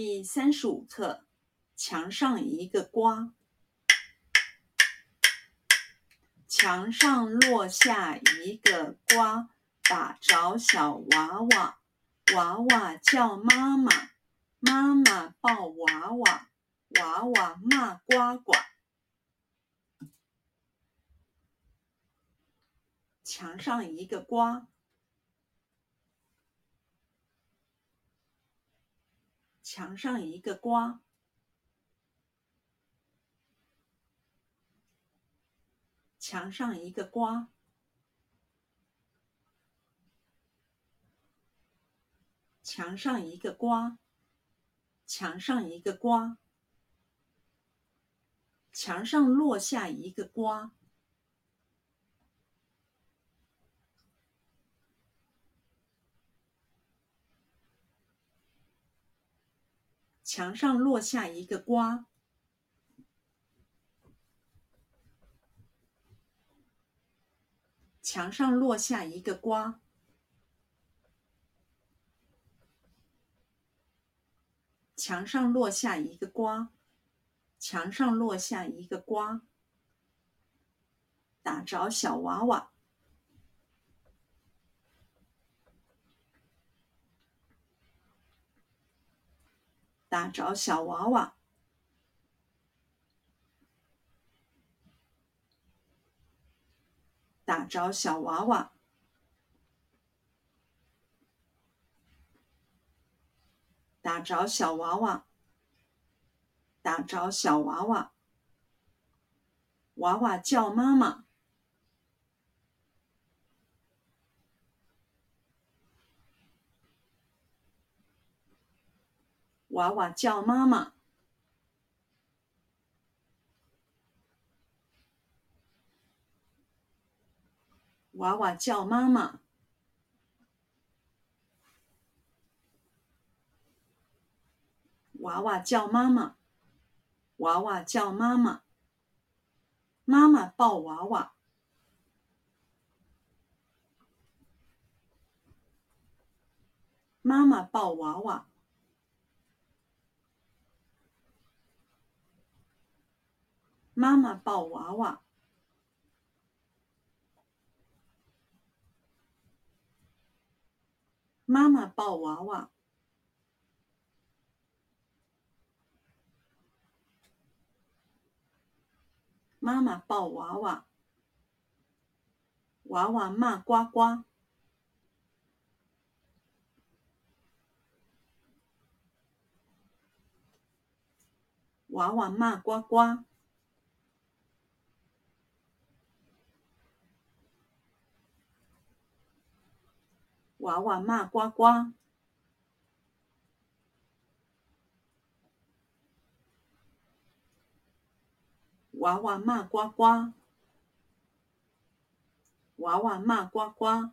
第三十五课：墙上一个瓜，墙上落下一个瓜，打着小娃娃，娃娃叫妈妈，妈妈抱娃娃，娃娃骂呱呱。墙上一个瓜。墙上一个瓜，墙上一个瓜，墙上一个瓜，墙上一个瓜，墙上落下一个瓜。墙上落下一个瓜，墙上落下一个瓜，墙上落下一个瓜，墙上落下一个瓜，打着小娃娃。打着小娃娃，打着小娃娃，打着小娃娃，打着小娃娃，娃娃叫妈妈。娃娃叫妈妈，娃娃叫妈妈，娃娃叫妈妈，娃娃叫妈妈，妈妈抱娃娃，妈妈抱娃娃。妈妈抱娃娃，妈妈抱娃娃，妈妈抱娃娃，娃娃骂呱呱，娃娃骂呱呱。娃娃骂呱呱，娃娃骂呱呱，娃娃骂呱呱，